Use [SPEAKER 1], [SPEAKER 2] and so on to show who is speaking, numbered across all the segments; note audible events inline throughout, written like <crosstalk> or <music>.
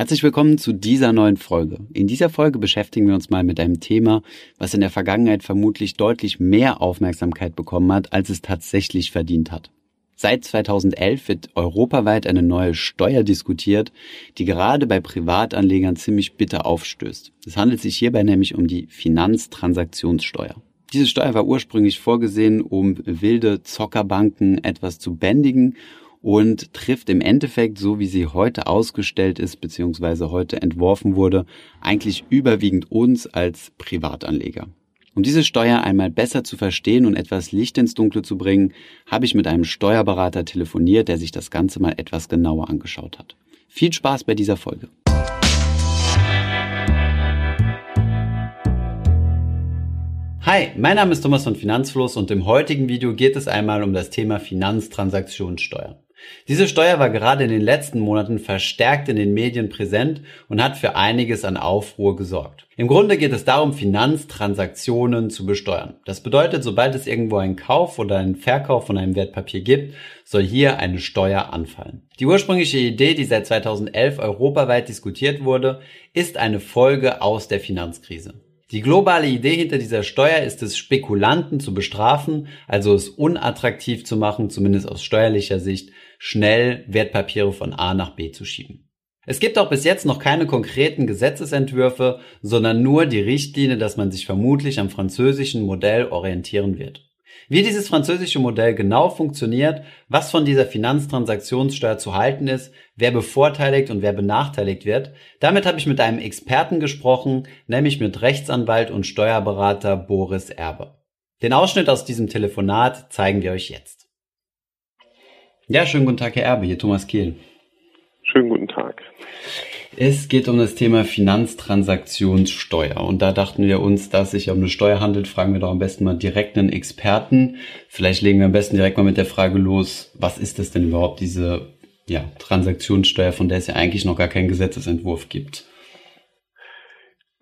[SPEAKER 1] Herzlich willkommen zu dieser neuen Folge. In dieser Folge beschäftigen wir uns mal mit einem Thema, was in der Vergangenheit vermutlich deutlich mehr Aufmerksamkeit bekommen hat, als es tatsächlich verdient hat. Seit 2011 wird europaweit eine neue Steuer diskutiert, die gerade bei Privatanlegern ziemlich bitter aufstößt. Es handelt sich hierbei nämlich um die Finanztransaktionssteuer. Diese Steuer war ursprünglich vorgesehen, um wilde Zockerbanken etwas zu bändigen und trifft im Endeffekt, so wie sie heute ausgestellt ist, beziehungsweise heute entworfen wurde, eigentlich überwiegend uns als Privatanleger. Um diese Steuer einmal besser zu verstehen und etwas Licht ins Dunkle zu bringen, habe ich mit einem Steuerberater telefoniert, der sich das Ganze mal etwas genauer angeschaut hat. Viel Spaß bei dieser Folge. Hi, mein Name ist Thomas von Finanzfluss und im heutigen Video geht es einmal um das Thema Finanztransaktionssteuer. Diese Steuer war gerade in den letzten Monaten verstärkt in den Medien präsent und hat für einiges an Aufruhr gesorgt. Im Grunde geht es darum, Finanztransaktionen zu besteuern. Das bedeutet, sobald es irgendwo einen Kauf oder einen Verkauf von einem Wertpapier gibt, soll hier eine Steuer anfallen. Die ursprüngliche Idee, die seit 2011 europaweit diskutiert wurde, ist eine Folge aus der Finanzkrise. Die globale Idee hinter dieser Steuer ist es, Spekulanten zu bestrafen, also es unattraktiv zu machen, zumindest aus steuerlicher Sicht, schnell Wertpapiere von A nach B zu schieben. Es gibt auch bis jetzt noch keine konkreten Gesetzesentwürfe, sondern nur die Richtlinie, dass man sich vermutlich am französischen Modell orientieren wird. Wie dieses französische Modell genau funktioniert, was von dieser Finanztransaktionssteuer zu halten ist, wer bevorteiligt und wer benachteiligt wird, damit habe ich mit einem Experten gesprochen, nämlich mit Rechtsanwalt und Steuerberater Boris Erbe. Den Ausschnitt aus diesem Telefonat zeigen wir euch jetzt. Ja, schönen guten Tag, Herr Erbe, hier Thomas Kehl.
[SPEAKER 2] Schönen guten Tag.
[SPEAKER 1] Es geht um das Thema Finanztransaktionssteuer. Und da dachten wir uns, dass es sich um eine Steuer handelt, fragen wir doch am besten mal direkt einen Experten. Vielleicht legen wir am besten direkt mal mit der Frage los, was ist das denn überhaupt, diese ja, Transaktionssteuer, von der es ja eigentlich noch gar keinen Gesetzesentwurf gibt?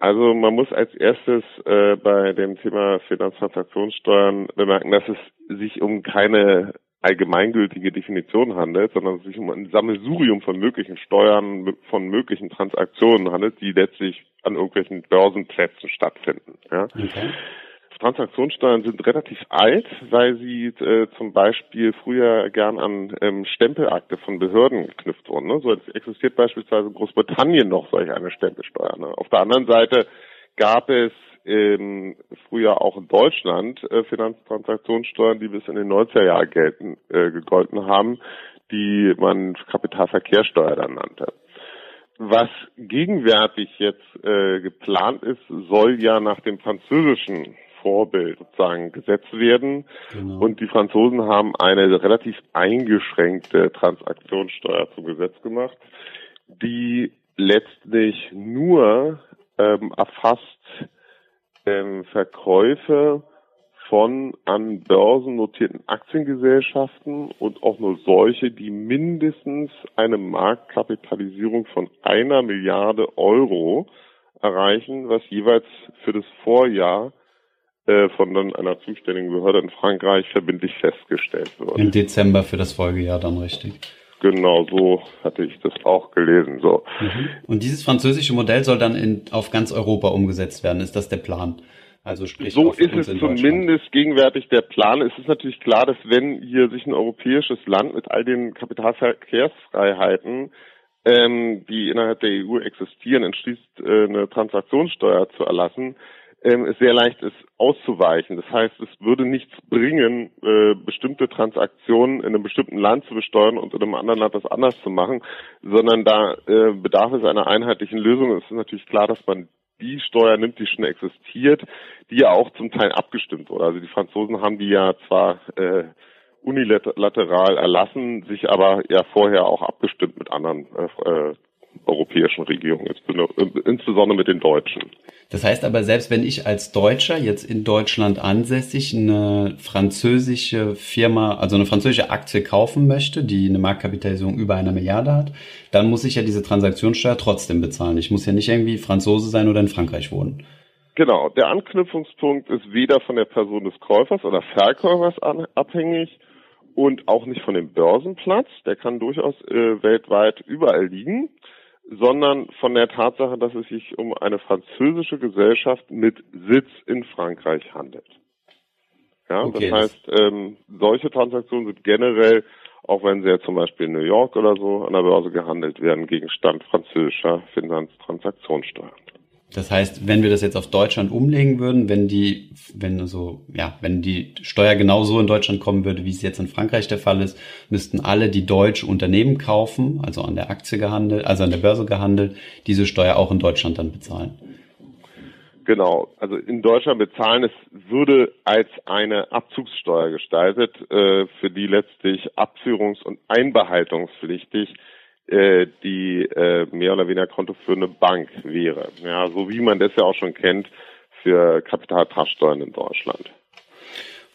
[SPEAKER 2] Also man muss als erstes äh, bei dem Thema Finanztransaktionssteuern bemerken, dass es sich um keine allgemeingültige Definition handelt, sondern es sich um ein Sammelsurium von möglichen Steuern, von möglichen Transaktionen handelt, die letztlich an irgendwelchen Börsenplätzen stattfinden. Ja. Okay. Transaktionssteuern sind relativ alt, weil sie äh, zum Beispiel früher gern an ähm, Stempelakte von Behörden geknüpft wurden. Ne? So existiert beispielsweise in Großbritannien noch solch eine Stempelsteuer. Ne? Auf der anderen Seite gab es ähm, früher auch in Deutschland äh, Finanztransaktionssteuern, die bis in den 90er Jahren gelten, äh, gegolten haben, die man Kapitalverkehrssteuer dann nannte. Was gegenwärtig jetzt äh, geplant ist, soll ja nach dem französischen Vorbild sozusagen gesetzt werden. Genau. Und die Franzosen haben eine relativ eingeschränkte Transaktionssteuer zum Gesetz gemacht, die letztlich nur ähm, erfasst ähm, Verkäufe von an Börsen notierten Aktiengesellschaften und auch nur solche, die mindestens eine Marktkapitalisierung von einer Milliarde Euro erreichen, was jeweils für das Vorjahr äh, von dann einer zuständigen Behörde in Frankreich verbindlich festgestellt wird.
[SPEAKER 1] Im Dezember für das Folgejahr dann richtig.
[SPEAKER 2] Genau, so hatte ich das auch gelesen. So.
[SPEAKER 1] Mhm. Und dieses französische Modell soll dann in, auf ganz Europa umgesetzt werden. Ist das der Plan?
[SPEAKER 2] Also sprich so ist es zumindest gegenwärtig der Plan. Es ist natürlich klar, dass wenn hier sich ein europäisches Land mit all den Kapitalverkehrsfreiheiten, ähm, die innerhalb der EU existieren, entschließt, äh, eine Transaktionssteuer zu erlassen, ähm, es sehr leicht ist, auszuweichen. Das heißt, es würde nichts bringen, äh, bestimmte Transaktionen in einem bestimmten Land zu besteuern und in einem anderen Land das anders zu machen, sondern da äh, bedarf es einer einheitlichen Lösung. Es ist natürlich klar, dass man die Steuer nimmt, die schon existiert, die ja auch zum Teil abgestimmt wurde. Also die Franzosen haben die ja zwar äh, unilateral erlassen, sich aber ja vorher auch abgestimmt mit anderen äh, äh europäischen Regierungen, insbesondere mit den Deutschen.
[SPEAKER 1] Das heißt aber, selbst wenn ich als Deutscher jetzt in Deutschland ansässig eine französische Firma, also eine französische Aktie kaufen möchte, die eine Marktkapitalisierung über einer Milliarde hat, dann muss ich ja diese Transaktionssteuer trotzdem bezahlen. Ich muss ja nicht irgendwie Franzose sein oder in Frankreich wohnen.
[SPEAKER 2] Genau, der Anknüpfungspunkt ist weder von der Person des Käufers oder Verkäufers abhängig und auch nicht von dem Börsenplatz. Der kann durchaus äh, weltweit überall liegen sondern von der Tatsache, dass es sich um eine französische Gesellschaft mit Sitz in Frankreich handelt. Ja, okay, das heißt, ähm, solche Transaktionen sind generell, auch wenn sie ja zum Beispiel in New York oder so an der Börse gehandelt werden, Gegenstand französischer Finanztransaktionssteuern.
[SPEAKER 1] Das heißt, wenn wir das jetzt auf Deutschland umlegen würden, wenn die, wenn so, ja, wenn die Steuer genauso in Deutschland kommen würde, wie es jetzt in Frankreich der Fall ist, müssten alle, die deutsche Unternehmen kaufen, also an der Aktie gehandelt, also an der Börse gehandelt, diese Steuer auch in Deutschland dann bezahlen.
[SPEAKER 2] Genau, also in Deutschland bezahlen, es würde als eine Abzugssteuer gestaltet, äh, für die letztlich abführungs- und einbehaltungspflichtig die äh, mehr oder weniger kontoführende Bank wäre. Ja, so wie man das ja auch schon kennt für Kapitaltruststeuern in Deutschland.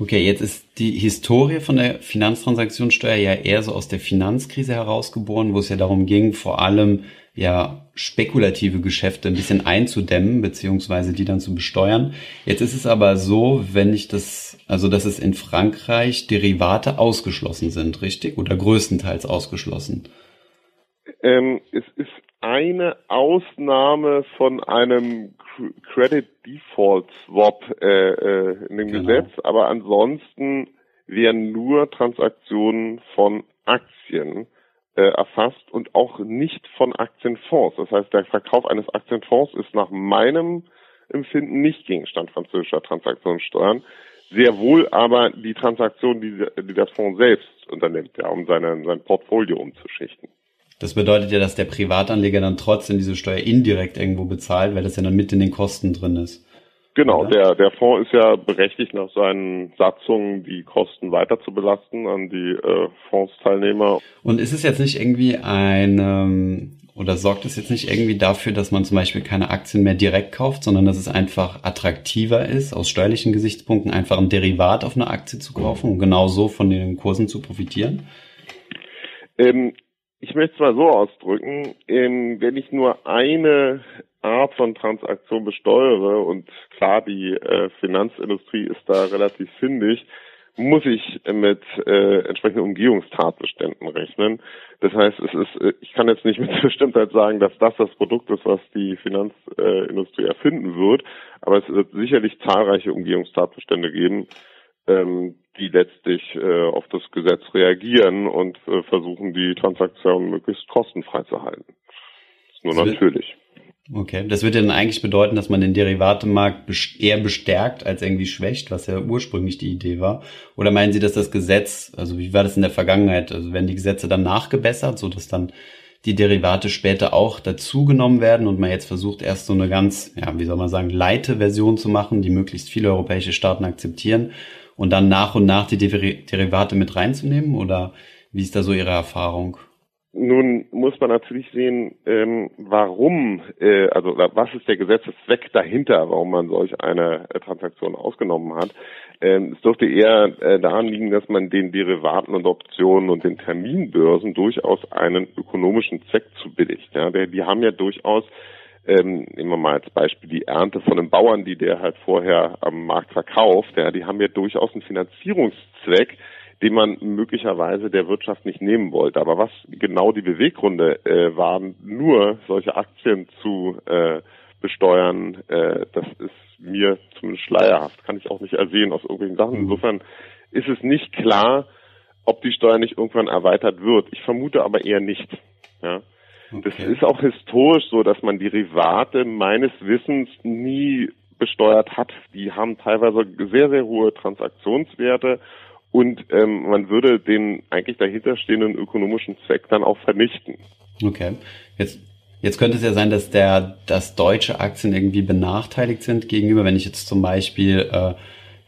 [SPEAKER 1] Okay, jetzt ist die Historie von der Finanztransaktionssteuer ja eher so aus der Finanzkrise herausgeboren, wo es ja darum ging, vor allem ja spekulative Geschäfte ein bisschen einzudämmen, beziehungsweise die dann zu besteuern. Jetzt ist es aber so, wenn ich das, also dass es in Frankreich Derivate ausgeschlossen sind, richtig? Oder größtenteils ausgeschlossen?
[SPEAKER 2] Ähm, es ist eine Ausnahme von einem Credit Default Swap äh, äh, in dem genau. Gesetz, aber ansonsten werden nur Transaktionen von Aktien äh, erfasst und auch nicht von Aktienfonds. Das heißt, der Verkauf eines Aktienfonds ist nach meinem Empfinden nicht Gegenstand französischer Transaktionssteuern. Sehr wohl aber die Transaktion, die, die der Fonds selbst unternimmt, ja, um seine, sein Portfolio umzuschichten.
[SPEAKER 1] Das bedeutet ja, dass der Privatanleger dann trotzdem diese Steuer indirekt irgendwo bezahlt, weil das ja dann mit in den Kosten drin ist.
[SPEAKER 2] Genau, der, der Fonds ist ja berechtigt nach seinen Satzungen, die Kosten weiter zu belasten an die äh, Fondsteilnehmer.
[SPEAKER 1] Und ist es jetzt nicht irgendwie ein, ähm, oder sorgt es jetzt nicht irgendwie dafür, dass man zum Beispiel keine Aktien mehr direkt kauft, sondern dass es einfach attraktiver ist, aus steuerlichen Gesichtspunkten einfach ein Derivat auf eine Aktie zu kaufen und genau so von den Kursen zu profitieren?
[SPEAKER 2] Ähm, ich möchte es mal so ausdrücken, ähm, wenn ich nur eine Art von Transaktion besteuere und klar, die äh, Finanzindustrie ist da relativ findig, muss ich mit äh, entsprechenden Umgehungstatbeständen rechnen. Das heißt, es ist, äh, ich kann jetzt nicht mit <laughs> Bestimmtheit sagen, dass das das Produkt ist, was die Finanzindustrie erfinden wird, aber es wird sicherlich zahlreiche Umgehungstatbestände geben, ähm, die letztlich äh, auf das Gesetz reagieren und äh, versuchen, die Transaktion möglichst kostenfrei zu halten. Das ist nur das natürlich.
[SPEAKER 1] Okay, das würde dann eigentlich bedeuten, dass man den Derivatemarkt eher bestärkt als irgendwie schwächt, was ja ursprünglich die Idee war. Oder meinen Sie, dass das Gesetz, also wie war das in der Vergangenheit, also werden die Gesetze dann nachgebessert, so dass dann die Derivate später auch dazugenommen werden und man jetzt versucht erst so eine ganz, ja, wie soll man sagen, leite Version zu machen, die möglichst viele europäische Staaten akzeptieren und dann nach und nach die Derivate mit reinzunehmen? Oder wie ist da so Ihre Erfahrung?
[SPEAKER 2] Nun muss man natürlich sehen, ähm, warum, äh, also was ist der Gesetzeszweck dahinter, warum man solch eine äh, Transaktion ausgenommen hat. Ähm, es dürfte eher äh, daran liegen, dass man den Derivaten und Optionen und den Terminbörsen durchaus einen ökonomischen Zweck zubilligt. Ja, die haben ja durchaus ähm, nehmen wir mal als Beispiel die Ernte von einem Bauern, die der halt vorher am Markt verkauft, ja, die haben ja durchaus einen Finanzierungszweck, den man möglicherweise der Wirtschaft nicht nehmen wollte. Aber was genau die Beweggründe äh, waren, nur solche Aktien zu äh, besteuern, äh, das ist mir zumindest schleierhaft, kann ich auch nicht ersehen aus irgendwelchen Sachen. Mhm. Insofern ist es nicht klar, ob die Steuer nicht irgendwann erweitert wird. Ich vermute aber eher nicht. Ja. Okay. Das ist auch historisch so, dass man Derivate meines Wissens nie besteuert hat. Die haben teilweise sehr, sehr hohe Transaktionswerte und ähm, man würde den eigentlich dahinterstehenden ökonomischen Zweck dann auch vernichten.
[SPEAKER 1] Okay. Jetzt Jetzt könnte es ja sein, dass der, dass deutsche Aktien irgendwie benachteiligt sind gegenüber, wenn ich jetzt zum Beispiel, äh,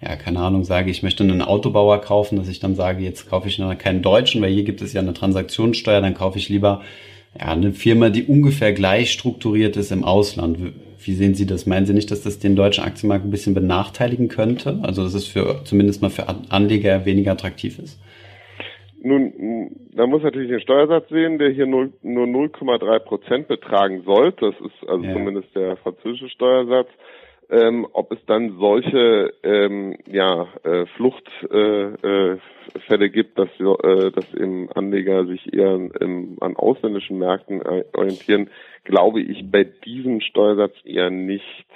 [SPEAKER 1] ja, keine Ahnung, sage, ich möchte einen Autobauer kaufen, dass ich dann sage, jetzt kaufe ich noch keinen deutschen, weil hier gibt es ja eine Transaktionssteuer, dann kaufe ich lieber ja, eine Firma, die ungefähr gleich strukturiert ist im Ausland. Wie sehen Sie das? Meinen Sie nicht, dass das den deutschen Aktienmarkt ein bisschen benachteiligen könnte? Also, dass es für, zumindest mal für Anleger weniger attraktiv ist?
[SPEAKER 2] Nun, man muss natürlich den Steuersatz sehen, der hier nur, nur 0,3 Prozent betragen soll. Das ist also ja. zumindest der französische Steuersatz. Ähm, ob es dann solche ähm, ja, äh, Fluchtfälle äh, äh, gibt, dass, äh, dass eben Anleger sich eher im, an ausländischen Märkten orientieren, glaube ich bei diesem Steuersatz eher nicht.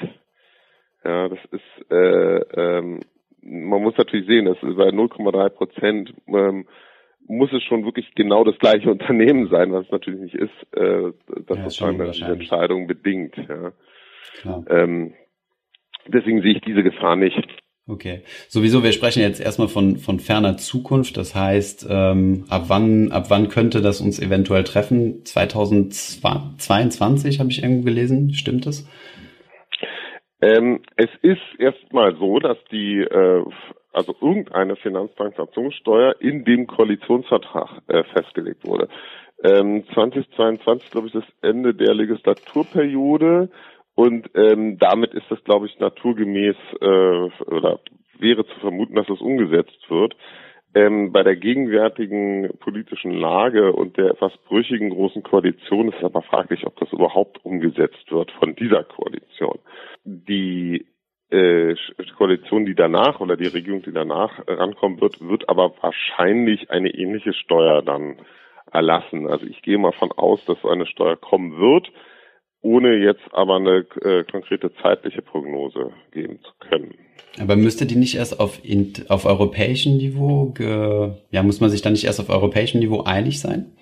[SPEAKER 2] Ja, das ist, äh, ähm, man muss natürlich sehen, dass bei 0,3 Prozent ähm, muss es schon wirklich genau das gleiche <laughs> Unternehmen sein, was es natürlich nicht ist, äh, das ja, sozusagen diese Entscheidung bedingt. Ja. Ähm, deswegen sehe ich diese Gefahr nicht.
[SPEAKER 1] Okay. Sowieso, wir sprechen jetzt erstmal von, von ferner Zukunft. Das heißt, ähm, ab wann, ab wann könnte das uns eventuell treffen? 2022 habe ich irgendwo gelesen. Stimmt das?
[SPEAKER 2] Ähm, es ist erstmal so, dass die, äh, also irgendeine Finanztransaktionssteuer in dem Koalitionsvertrag äh, festgelegt wurde. Ähm, 2022, glaube ich, das Ende der Legislaturperiode und ähm, damit ist das, glaube ich, naturgemäß äh, oder wäre zu vermuten, dass es umgesetzt wird. Ähm, bei der gegenwärtigen politischen Lage und der etwas brüchigen großen Koalition ist es aber fraglich, ob das überhaupt umgesetzt wird von dieser Koalition. Die äh, Koalition, die danach oder die Regierung, die danach rankommen wird, wird aber wahrscheinlich eine ähnliche Steuer dann erlassen. Also ich gehe mal von aus, dass so eine Steuer kommen wird ohne jetzt aber eine äh, konkrete zeitliche Prognose geben zu können.
[SPEAKER 1] Aber müsste die nicht erst auf, auf europäischem Niveau, ja, muss man sich dann nicht erst auf europäischem Niveau einig sein?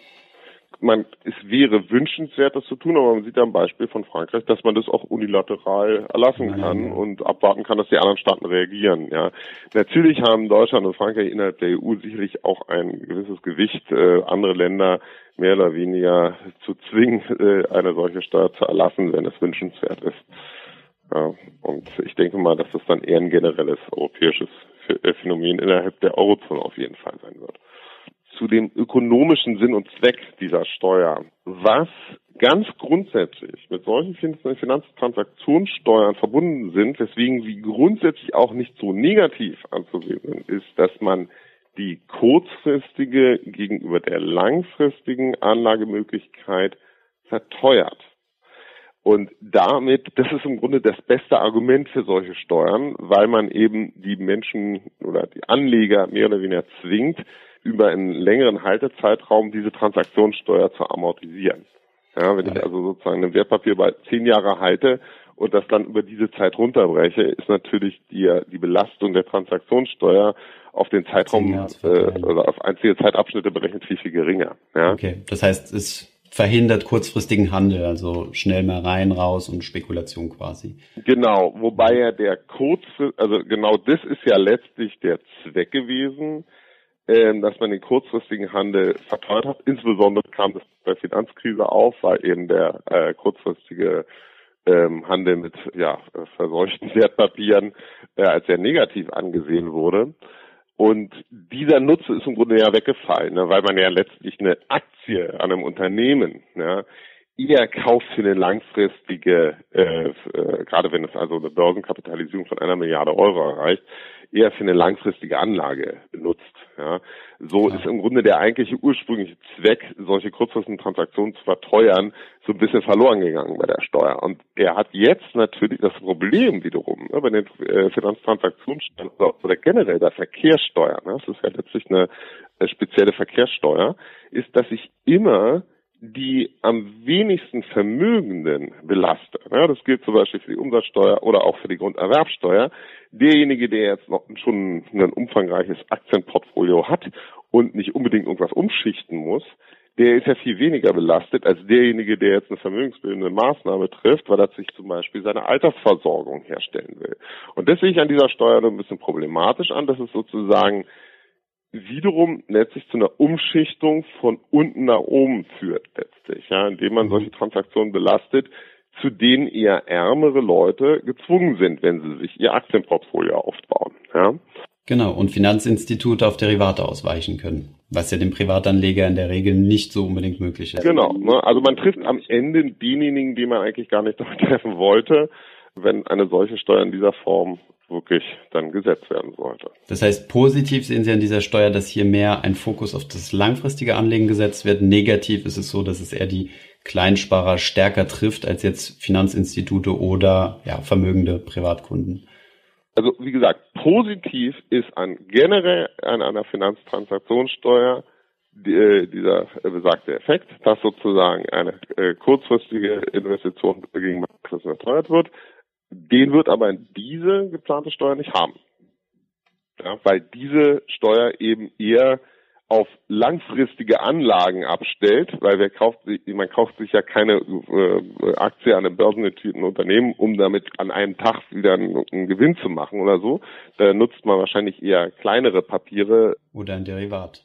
[SPEAKER 2] Man, es wäre wünschenswert, das zu tun, aber man sieht ja am Beispiel von Frankreich, dass man das auch unilateral erlassen kann und abwarten kann, dass die anderen Staaten reagieren. Ja, natürlich haben Deutschland und Frankreich innerhalb der EU sicherlich auch ein gewisses Gewicht, äh, andere Länder mehr oder weniger zu zwingen, äh, eine solche Steuer zu erlassen, wenn es wünschenswert ist. Ja, und ich denke mal, dass das dann eher ein generelles europäisches Phänomen innerhalb der Eurozone auf jeden Fall sein wird zu dem ökonomischen Sinn und Zweck dieser Steuer. Was ganz grundsätzlich mit solchen Finanztransaktionssteuern verbunden sind, weswegen sie grundsätzlich auch nicht so negativ anzusehen sind, ist, dass man die kurzfristige gegenüber der langfristigen Anlagemöglichkeit verteuert. Und damit, das ist im Grunde das beste Argument für solche Steuern, weil man eben die Menschen oder die Anleger mehr oder weniger zwingt, über einen längeren Haltezeitraum diese Transaktionssteuer zu amortisieren. Ja, wenn ich also sozusagen ein Wertpapier bei zehn Jahre halte und das dann über diese Zeit runterbreche, ist natürlich die, die Belastung der Transaktionssteuer auf den Zeitraum äh, oder auf einzige Zeitabschnitte berechnet viel, viel geringer.
[SPEAKER 1] Ja? Okay, das heißt, es verhindert kurzfristigen Handel, also schnell mal rein, raus und Spekulation quasi.
[SPEAKER 2] Genau, wobei ja der kurz, also genau das ist ja letztlich der Zweck gewesen, ähm, dass man den kurzfristigen Handel verteuert hat. Insbesondere kam das bei Finanzkrise auf, weil eben der äh, kurzfristige ähm, Handel mit ja, verseuchten <laughs> Wertpapieren äh, als sehr negativ angesehen wurde. Und dieser Nutze ist im Grunde ja weggefallen, ne, weil man ja letztlich eine Aktie an einem Unternehmen ja, eher kauft für eine langfristige, äh, äh, gerade wenn es also eine Börsenkapitalisierung von einer Milliarde Euro erreicht, eher für eine langfristige Anlage benutzt. Ja. So ja. ist im Grunde der eigentliche ursprüngliche Zweck, solche kurzfristigen Transaktionen zu verteuern, so ein bisschen verloren gegangen bei der Steuer. Und er hat jetzt natürlich das Problem wiederum, ne, bei den äh, Finanztransaktionssteuern oder generell der Verkehrssteuer, ne, das ist ja letztlich eine, eine spezielle Verkehrssteuer, ist, dass ich immer die am wenigsten Vermögenden belaste. Ja, das gilt zum Beispiel für die Umsatzsteuer oder auch für die Grunderwerbsteuer. Derjenige, der jetzt noch schon ein umfangreiches Aktienportfolio hat und nicht unbedingt irgendwas umschichten muss, der ist ja viel weniger belastet als derjenige, der jetzt eine vermögensbildende Maßnahme trifft, weil er sich zum Beispiel seine Altersversorgung herstellen will. Und das sehe ich an dieser Steuer ein bisschen problematisch an, dass es sozusagen wiederum letztlich zu einer Umschichtung von unten nach oben führt letztlich, ja, indem man solche Transaktionen belastet, zu denen eher ärmere Leute gezwungen sind, wenn sie sich ihr Aktienportfolio aufbauen, ja.
[SPEAKER 1] Genau, und Finanzinstitute auf Derivate ausweichen können, was ja dem Privatanleger in der Regel nicht so unbedingt möglich ist.
[SPEAKER 2] Genau, ne? also man trifft am Ende denjenigen, die man eigentlich gar nicht <laughs> treffen wollte, wenn eine solche Steuer in dieser Form wirklich dann gesetzt werden sollte.
[SPEAKER 1] Das heißt, positiv sehen Sie an dieser Steuer, dass hier mehr ein Fokus auf das langfristige Anlegen gesetzt wird. Negativ ist es so, dass es eher die Kleinsparer stärker trifft als jetzt Finanzinstitute oder ja, vermögende Privatkunden?
[SPEAKER 2] Also wie gesagt, positiv ist an generell an einer Finanztransaktionssteuer die, äh, dieser besagte Effekt, dass sozusagen eine äh, kurzfristige Investition gegen Marktplatz verteuert wird. Den wird aber diese geplante Steuer nicht haben. Ja, weil diese Steuer eben eher auf langfristige Anlagen abstellt, weil wer kauft sich, man kauft sich ja keine äh, Aktie an einem börsennotierten Unternehmen, um damit an einem Tag wieder einen, einen, Gewinn zu machen oder so. Da nutzt man wahrscheinlich eher kleinere Papiere.
[SPEAKER 1] Oder ein Derivat.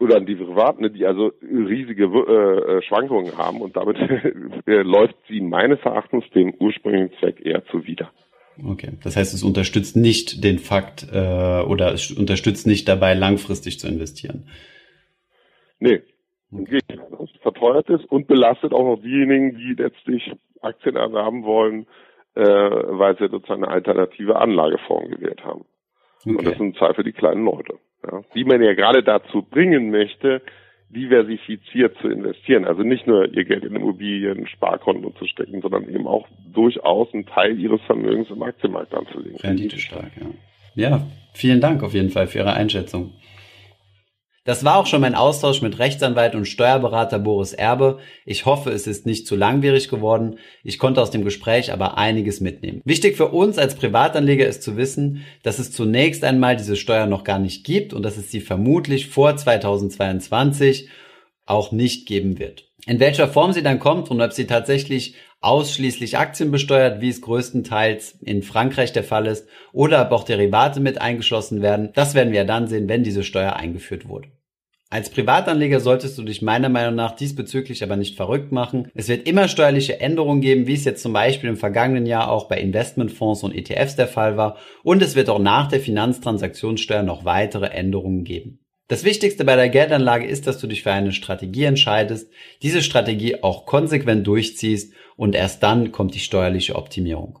[SPEAKER 2] Oder ein Derivat, ne, die also riesige äh, äh Schwankungen haben und damit <laughs> äh, läuft sie meines Erachtens dem ursprünglichen Zweck eher zuwider.
[SPEAKER 1] Okay, das heißt, es unterstützt nicht den Fakt äh, oder es unterstützt nicht dabei, langfristig zu investieren.
[SPEAKER 2] Nee, okay. es verteuert ist und belastet auch noch diejenigen, die letztlich Aktien erwerben wollen, äh, weil sie sozusagen eine alternative Anlageform gewählt haben. Okay. Und das ein Zahl für die kleinen Leute, ja, die man ja gerade dazu bringen möchte, diversifiziert zu investieren. Also nicht nur ihr Geld in Immobilien, Sparkonten zu stecken, sondern eben auch durchaus einen Teil ihres Vermögens im Aktienmarkt anzulegen.
[SPEAKER 1] Rendite stark, ja. Ja, vielen Dank auf jeden Fall für Ihre Einschätzung. Das war auch schon mein Austausch mit Rechtsanwalt und Steuerberater Boris Erbe. Ich hoffe, es ist nicht zu langwierig geworden. Ich konnte aus dem Gespräch aber einiges mitnehmen. Wichtig für uns als Privatanleger ist zu wissen, dass es zunächst einmal diese Steuer noch gar nicht gibt und dass es sie vermutlich vor 2022 auch nicht geben wird. In welcher Form sie dann kommt und ob sie tatsächlich ausschließlich Aktien besteuert, wie es größtenteils in Frankreich der Fall ist, oder ob auch Derivate mit eingeschlossen werden, das werden wir dann sehen, wenn diese Steuer eingeführt wurde. Als Privatanleger solltest du dich meiner Meinung nach diesbezüglich aber nicht verrückt machen. Es wird immer steuerliche Änderungen geben, wie es jetzt zum Beispiel im vergangenen Jahr auch bei Investmentfonds und ETFs der Fall war. Und es wird auch nach der Finanztransaktionssteuer noch weitere Änderungen geben. Das Wichtigste bei der Geldanlage ist, dass du dich für eine Strategie entscheidest, diese Strategie auch konsequent durchziehst und erst dann kommt die steuerliche Optimierung.